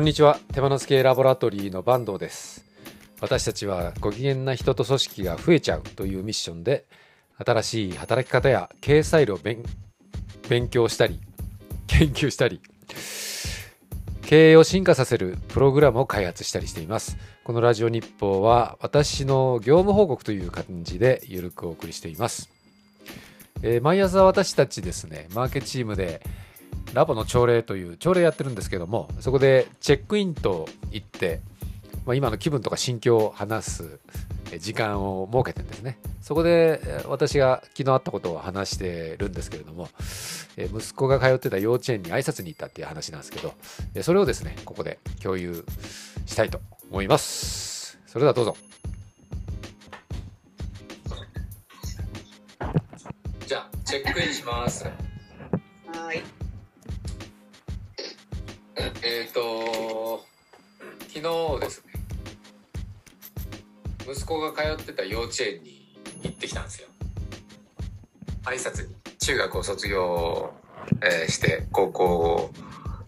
こんにちは。手放す系ラボラトリーの坂東です。私たちはご機嫌な人と組織が増えちゃうというミッションで新しい働き方や経営スタイルを勉強したり研究したり経営を進化させるプログラムを開発したりしています。このラジオ日報は私の業務報告という感じでゆるくお送りしています、えー、毎朝私たちですねマーケチームでラボの朝礼という朝礼やってるんですけどもそこでチェックインと言って、まあ、今の気分とか心境を話す時間を設けてんですね。そこで私が昨日あったことを話してるんですけれども息子が通ってた幼稚園に挨拶に行ったっていう話なんですけどそれをですねここで共有したいと思います。それではどうぞ。じゃあチェックインします。はいえっ、ー、と昨日ですね。息子が通ってた幼稚園に行ってきたんですよ。挨拶に中学を卒業、えー、して高校を、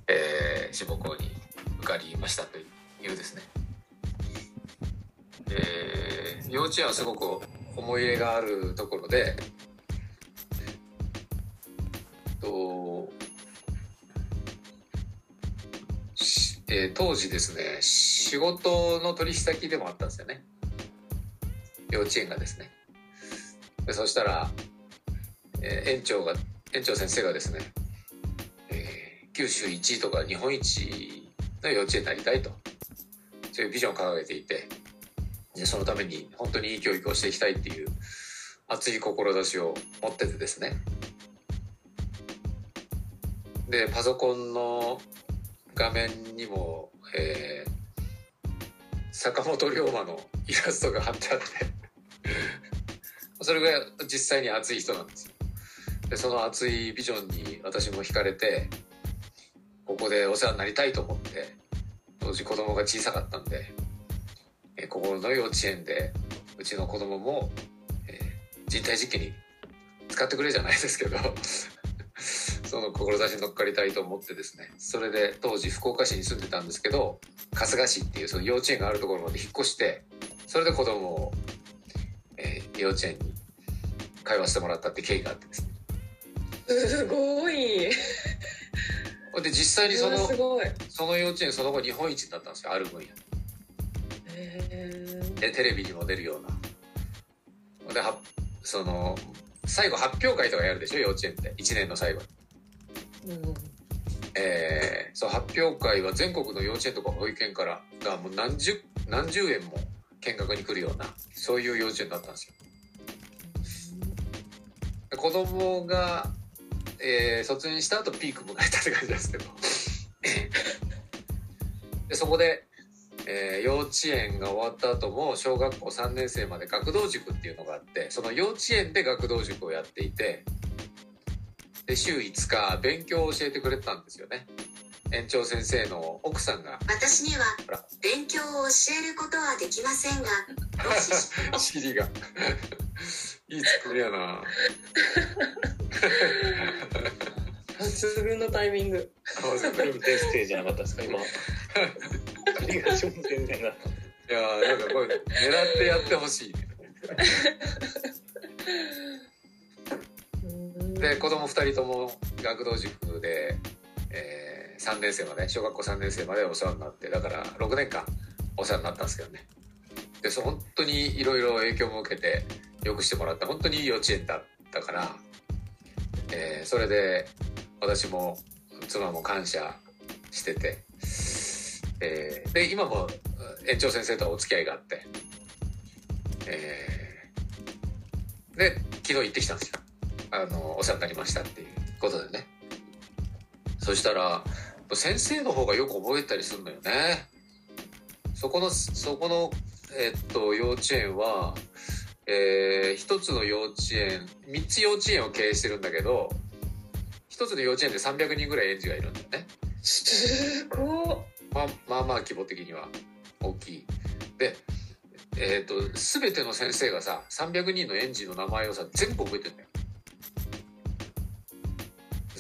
えー、志望校に受かりましたというですね、えー、幼稚園はすごく思い入れがあるところでえっとえー、当時ですね仕事の取引先でもあったんですよね。幼稚園がですね。でそしたら、えー、園長が園長先生がですね、えー、九州一位とか日本一の幼稚園になりたいと。そういうビジョンを掲げていて。でそのために本当にいい教育をしていきたいっていう熱い志を持っててですね。でパソコンの画面にも、えー、坂本龍馬のイラストが貼ってあって。それが実際に熱い人なんですでその熱いビジョンに私も惹かれてここでお世話になりたいと思って当時子供が小さかったんで、え、ここの幼稚園でうちの子供も、えー、人体実験に使ってくれじゃないですけどその志に乗っかりたいと思ってですねそれで当時福岡市に住んでたんですけど春日市っていうその幼稚園があるところまで引っ越してそれで子供を、えー、幼稚園に通わせてもらったって経緯があってですね。すごい。で実際にそのその幼稚園その後日本一になったんですよある分野。でテレビにも出るような。ではその最後発表会とかやるでしょ幼稚園って。1年の最後にえー、そう発表会は全国の幼稚園とか保育園からがもう何十何十円も見学に来るようなそういう幼稚園だったんですよ。子供が、えー、卒園した後ピーク迎えたって感じですけど でそこで、えー、幼稚園が終わった後も小学校3年生まで学童塾っていうのがあってその幼稚園で学童塾をやっていてで週5日勉強を教えてくれたんですよね。園長先生の奥さんが。私には勉強を教えることはできませんが 尻が。いい作りやな。抜群のタイミング。テステじゃなかったですか今。尻が正面みたいないやなんかこれ狙ってやってほしいで子供2人とも学童塾で、えー、3年生まで小学校3年生までお世話になってだから6年間お世話になったんですけどね。でそ本当にいろいろ影響も受けてよくしてもらった本当にいい幼稚園だったから、えー、それで私も妻も感謝してて、えー、で今も園長先生とはお付き合いがあって、えー、で昨日行ってきたんですよ。あのお世話になりましたっていうことでね。そしたら先生の方がよく覚えたりするのよね。そこのそこの、えっと幼稚園は、えー、一つの幼稚園3つ幼稚園を経営してるんだけど一つの幼稚園で300人ぐらい園児がいるんだよね。すごまあまあまあ規模的には大きい。でえーと、と全ての先生がさ300人の園児の名前をさ全部覚えてるんだよ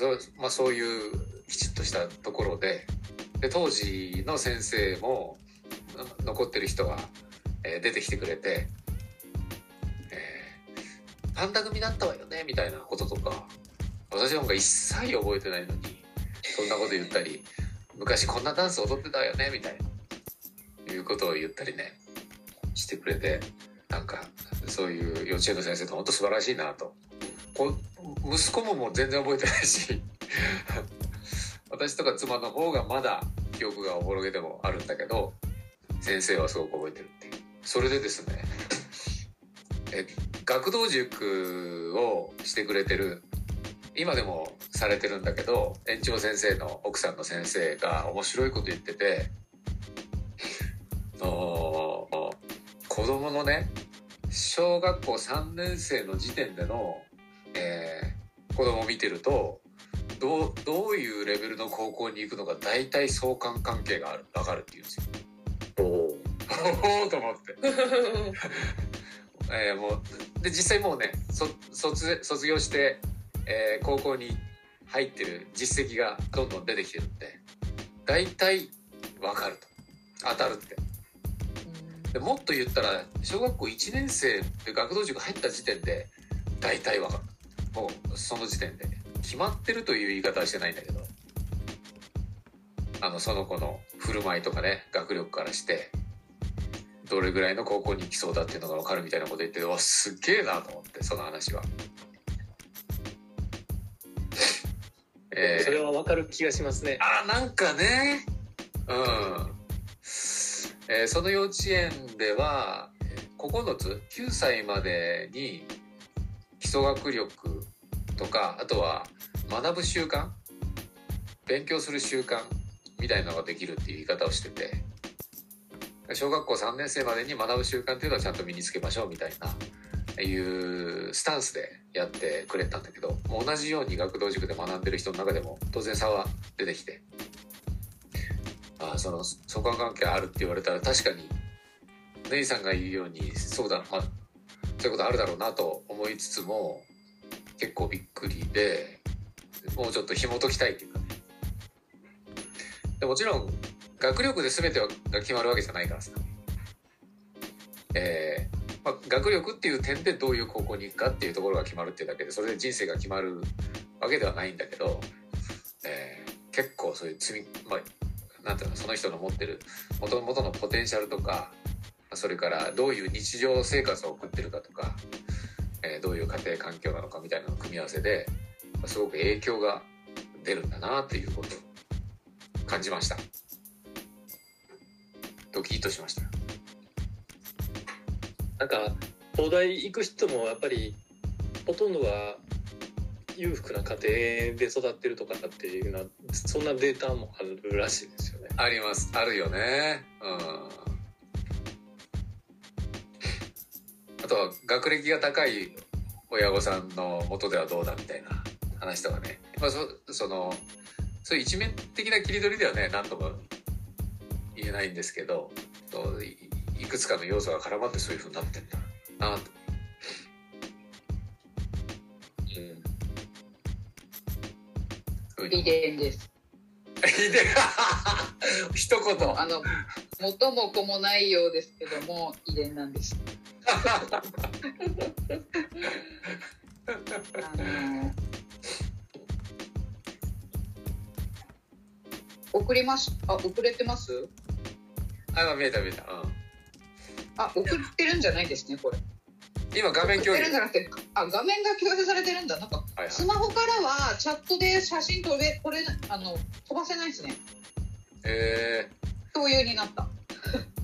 そ,、まあ、そういうきちっとしたところで。で当時の先生も残ってる人が、えー出てきてくれて「えーパンダ組だったわよね」みたいなこととか私なんか一切覚えてないのにそんなこと言ったり「昔こんなダンス踊ってたよね」みたいないうことを言ったりねしてくれてなんかそういう幼稚園の先生って本当素晴らしいなと。息子ももう全然覚えてないし私とか妻の方がまだ記憶がおぼろげでもあるんだけど先生はすごく覚えてるっていう。それでですねえ学童塾をしてくれてる今でもされてるんだけど園長先生の奥さんの先生が面白いこと言ってて子供のね小学校3年生の時点での、えー子供を見てるとどうどういうレベルの高校に行くのか大体相関関係がある分かるっていうんですよ。おおおと思って。えーもうで実際もうねそ卒卒業して、えー高校に入ってる実績がどんどん出てきてるんで大体分かると当たるってでもっと言ったら小学校1年生で学童塾入った時点で大体分かるもうその時点で。決まってるという言い方はしてないんだけど。あのその子の振る舞いとかね学力からしてどれぐらいの高校に行きそうだっていうのが分かるみたいなこと言ってわすっげえなと思ってその話は。えー。それはわかる気がしますね。あなんかね。うん、えーその幼稚園ではえー9つ？9歳までに基礎学力とかあとは学ぶ習慣勉強する習慣みたいなのができるっていう言い方をしてて小学校3年生までに学ぶ習慣っていうのはちゃんと身につけましょうみたいないうスタンスでやってくれたんだけど同じように学童塾で学んでる人の中でも当然差は出てきてああその相関関係あるって言われたら確かにネイさんが言うようにそうだ、まあ、そういうことあるだろうなと思いつつも結構びっくりでもうちょっと紐解きたいっていうかね。でもちろん学力で全てが決まるわけじゃないからさ。えーまあ、学力っていう点でどういう高校に行くかっていうところが決まるっていうだけでそれで人生が決まるわけではないんだけど、えー結構そういう積みまあなんていうのその人の持ってる元々のポテンシャルとかそれからどういう日常生活を送ってるかとか、どういう家庭環境なのかみたいなの組み合わせですごく影響が出るんだなっていうことを感じました。ドキッとしました。なんか東大行く人もやっぱりほとんどが裕福な家庭で育ってるとかっていうのはそんなデータもあるらしいですよね。あります。あるよね。うん。あとは学歴が高い親御さんの元ではどうだみたいな話とかね、まあ、そそのそういう一面的な切り取りではね何とも言えないんですけどいいくつかの要素が絡まってそういうふうになってんだなと。うん遺伝です。いいね一言あの元も子もないようですけども遺伝なんです。あの送ります。あ送れてます？あ今見えた見えた、うん、あ送ってるんじゃないですねこれ。今画面共有送ってるんじゃなくてあ画面が共有されてるんだなんかはいはいスマホからはチャットで写真撮れこれあの飛ばせないですね。え共有になった。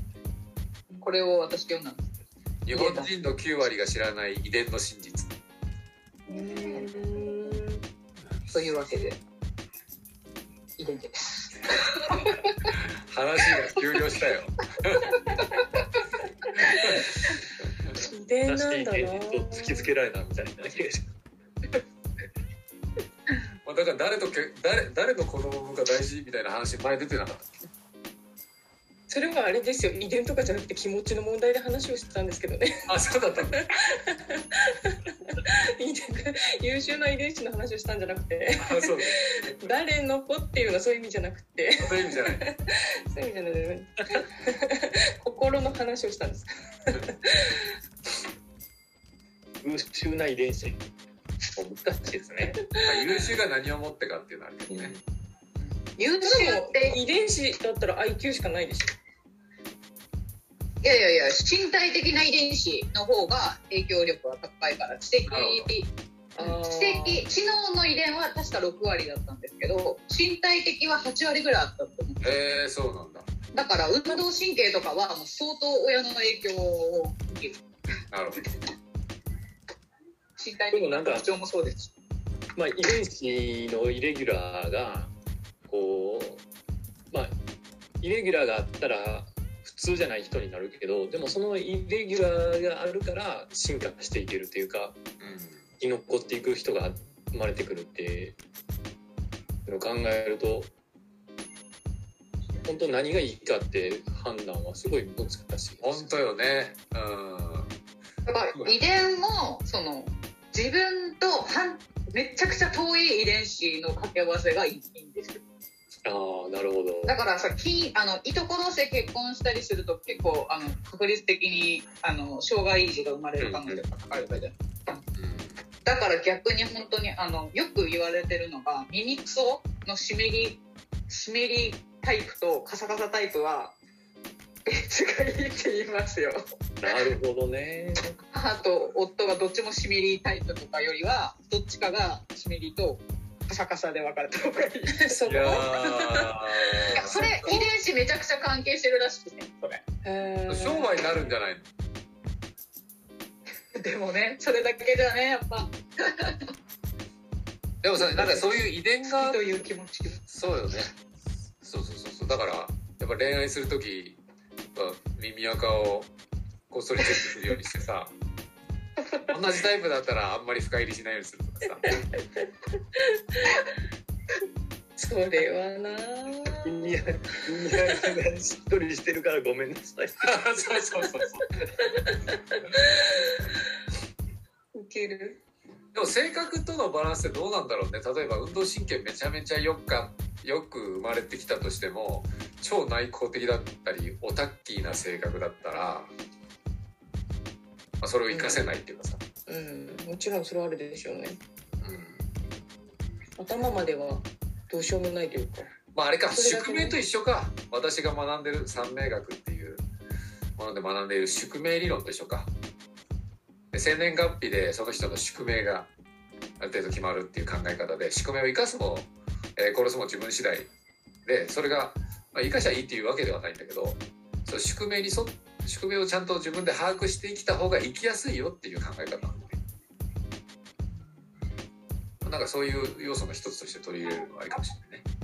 これを私読んだんです。ー、日本人の9割が知らない遺伝の真実。というわけで遺伝で。す。話が終了したよ。遺伝なんだな。と突きつけられたみたいな。まあだから誰とけ誰誰の子供が大事みたいな話前出てなかったそれはあれですよ。遺伝とかじゃなくて気持ちの問題で話をしてたんですけどね。あそうだった 優秀な遺伝子の話をしたんじゃなくて。あそう誰の子っていうのはそういう意味じゃなくて。そういう意味じゃない。そういう意味じゃない。心の話をしたんです。優秀な遺伝子難しいですね。まあ優秀が何をもってかっていうのはあるけどね、優秀でもって遺伝子だったら IQ しかないでしょいやいやいや身体的な遺伝子の方が影響力は高いから知的知的知能の遺伝は確か6割だったんですけど身体的は8割ぐらいあったと思う。えー、そうなんだ。だから運動神経とかはもう相当親の影響を受ける。なるほど。身体的な特徴もそうです。しまあ遺伝子のイレギュラーがこうまあイレギュラーがあったら普通じゃない人になるけどでもそのイレギュラーがあるから進化していけるっていうか生き残っていく人が生まれてくるっていうのを考えると本当何がいいかって判断はすごい難しいです。本当よね。うん。だから遺伝もその自分とはめちゃくちゃ遠い遺伝子の掛け合わせがいいんですよああなるほど。だからさきあのいとこ同士で結婚したりすると結構あの確率的にあの障害児が生まれる可能性が高いわけじゃん。だから逆に本当にあのよく言われてるのが耳クソの湿り湿りタイプとカサカサタイプは別がいいって言いますよ。なるほどね。母と夫がどっちも湿りタイプとかよりはどっちかが湿りとカサカサで分かれた方がいい。そこいやいやそれ遺伝子めちゃくちゃ関係してるらしくてそれ。商売になるんじゃないの？でもねそれだけじゃねやっぱ。でもさなんかそういう遺伝がという気持ち。そうよね。そうそうそうそう。だからやっぱ恋愛する時は耳垢をこっそりチェックするようにしてさ同じタイプだったらあんまり深入りしないようにするとかさ。それはな君や君やがしっとりしてるからごめんなさい。そうそうそうそうウケる。でも性格とのバランスってどうなんだろうね。例えば運動神経めちゃめちゃよくかよく生まれてきたとしても超内向的だったりオタッキーな性格だったら、まあ、それを活かせないっていうかさ、うん。もちろんそれはあるでしょうね。うん。頭まではどうしようもないというか。まああれか。宿命と一緒か。私が学んでる三名学っていうもので学んでいる宿命理論と一緒か。で生年月日でその人の宿命がある程度決まるっていう考え方で宿命を生かすも、えー殺すも自分次第でそれが、まあ、生かしゃいいっていうわけではないんだけどその宿命に仕組みをちゃんと自分で把握して生きた方が生きやすいよっていう考え方なんで。なんかそういう要素の一つとして取り入れるのはありかもしれないね。